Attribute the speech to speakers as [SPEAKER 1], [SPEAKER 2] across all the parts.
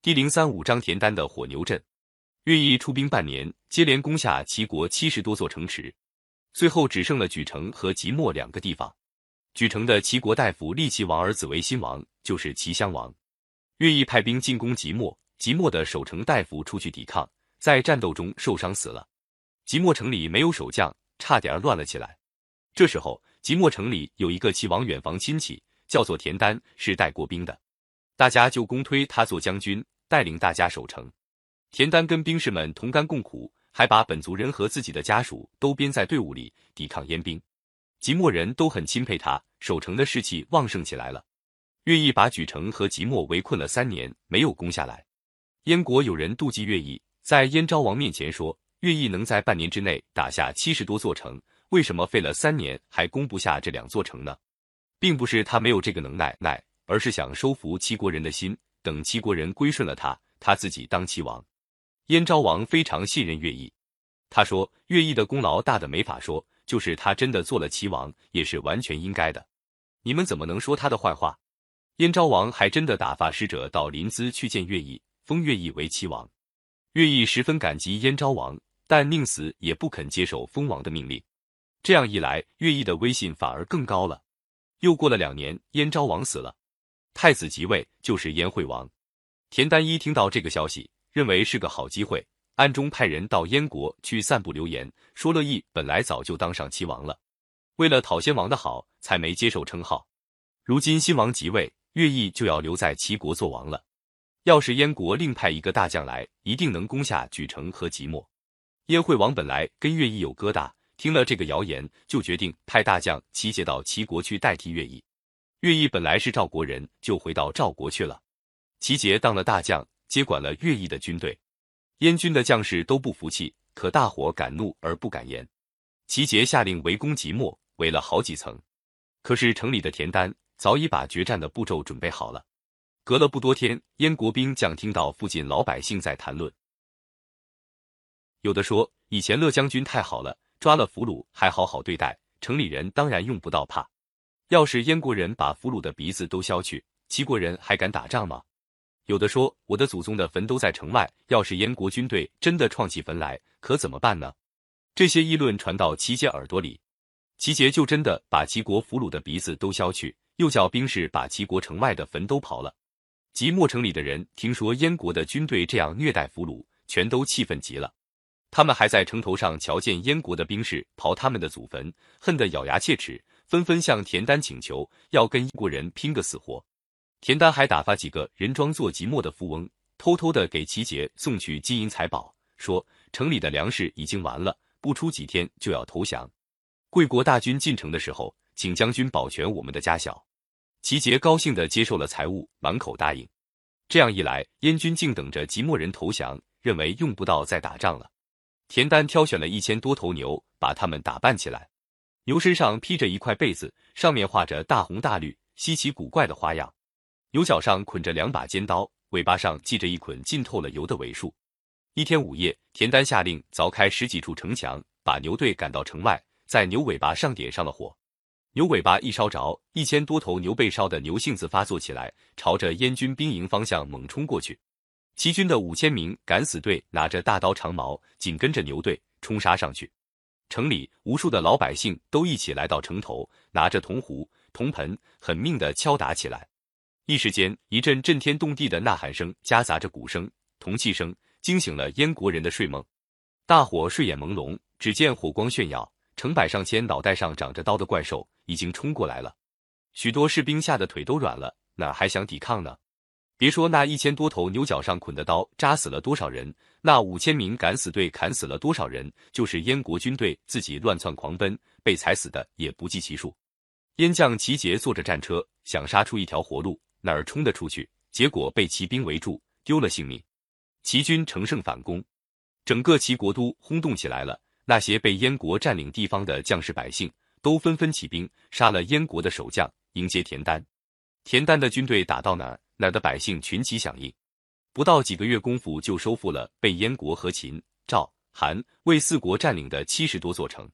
[SPEAKER 1] 第零三五章田单的火牛阵。乐毅出兵半年，接连攻下齐国七十多座城池，最后只剩了莒城和即墨两个地方。莒城的齐国大夫立齐王儿子为新王，就是齐襄王。乐毅派兵进攻即墨，即墨的守城大夫出去抵抗，在战斗中受伤死了。即墨城里没有守将，差点乱了起来。这时候，即墨城里有一个齐王远房亲戚，叫做田丹，是带过兵的，大家就公推他做将军，带领大家守城。田丹跟兵士们同甘共苦，还把本族人和自己的家属都编在队伍里抵抗燕兵。即墨人都很钦佩他，守城的士气旺盛起来了。乐毅把莒城和即墨围困了三年，没有攻下来。燕国有人妒忌乐毅，在燕昭王面前说，乐毅能在半年之内打下七十多座城，为什么费了三年还攻不下这两座城呢？并不是他没有这个能耐，耐，而是想收服齐国人的心，等齐国人归顺了他，他自己当齐王。燕昭王非常信任乐毅，他说乐毅的功劳大的没法说，就是他真的做了齐王，也是完全应该的。你们怎么能说他的坏话？燕昭王还真的打发使者到临淄去见乐毅，封乐毅为齐王。乐毅十分感激燕昭王，但宁死也不肯接受封王的命令。这样一来，乐毅的威信反而更高了。又过了两年，燕昭王死了，太子即位，就是燕惠王。田单一听到这个消息。认为是个好机会，暗中派人到燕国去散布流言，说乐毅本来早就当上齐王了，为了讨先王的好，才没接受称号。如今新王即位，乐毅就要留在齐国做王了。要是燕国另派一个大将来，一定能攻下莒城和即墨。燕惠王本来跟乐毅有疙瘩，听了这个谣言，就决定派大将齐杰到齐国去代替乐毅。乐毅本来是赵国人，就回到赵国去了。齐杰当了大将。接管了乐毅的军队，燕军的将士都不服气，可大伙敢怒而不敢言。齐杰下令围攻即墨，围了好几层。可是城里的田丹早已把决战的步骤准备好了。隔了不多天，燕国兵将听到附近老百姓在谈论，有的说以前乐将军太好了，抓了俘虏还好好对待，城里人当然用不到怕。要是燕国人把俘虏的鼻子都削去，齐国人还敢打仗吗？有的说，我的祖宗的坟都在城外，要是燕国军队真的创起坟来，可怎么办呢？这些议论传到齐杰耳朵里，齐杰就真的把齐国俘虏的鼻子都削去，又叫兵士把齐国城外的坟都刨了。即墨城里的人听说燕国的军队这样虐待俘虏，全都气愤极了。他们还在城头上瞧见燕国的兵士刨他们的祖坟，恨得咬牙切齿，纷纷向田丹请求，要跟英国人拼个死活。田丹还打发几个人装作即墨的富翁，偷偷的给齐杰送去金银财宝，说城里的粮食已经完了，不出几天就要投降。贵国大军进城的时候，请将军保全我们的家小。齐杰高兴的接受了财物，满口答应。这样一来，燕军竟等着即墨人投降，认为用不到再打仗了。田丹挑选了一千多头牛，把它们打扮起来，牛身上披着一块被子，上面画着大红大绿、稀奇古怪的花样。牛角上捆着两把尖刀，尾巴上系着一捆浸透了油的尾束。一天午夜，田丹下令凿开十几处城墙，把牛队赶到城外，在牛尾巴上点上了火。牛尾巴一烧着，一千多头牛被烧的牛性子发作起来，朝着燕军兵营方向猛冲过去。齐军的五千名敢死队拿着大刀长矛，紧跟着牛队冲杀上去。城里无数的老百姓都一起来到城头，拿着铜壶、铜盆，狠命的敲打起来。一时间，一阵震天动地的呐喊声夹杂着鼓声、铜器声，惊醒了燕国人的睡梦。大伙睡眼朦胧，只见火光炫耀，成百上千脑袋上长着刀的怪兽已经冲过来了。许多士兵吓得腿都软了，哪还想抵抗呢？别说那一千多头牛角上捆的刀扎死了多少人，那五千名敢死队砍死了多少人，就是燕国军队自己乱窜狂奔，被踩死的也不计其数。燕将齐杰坐着战车，想杀出一条活路。哪儿冲得出去？结果被骑兵围住，丢了性命。齐军乘胜反攻，整个齐国都轰动起来了。那些被燕国占领地方的将士百姓都纷纷起兵，杀了燕国的守将，迎接田丹。田丹的军队打到哪儿，哪得百姓群起响应。不到几个月功夫，就收复了被燕国和秦、赵、韩、魏四国占领的七十多座城。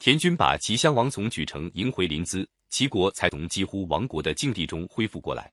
[SPEAKER 1] 田军把齐襄王从莒城迎回临淄。齐国才从几乎亡国的境地中恢复过来。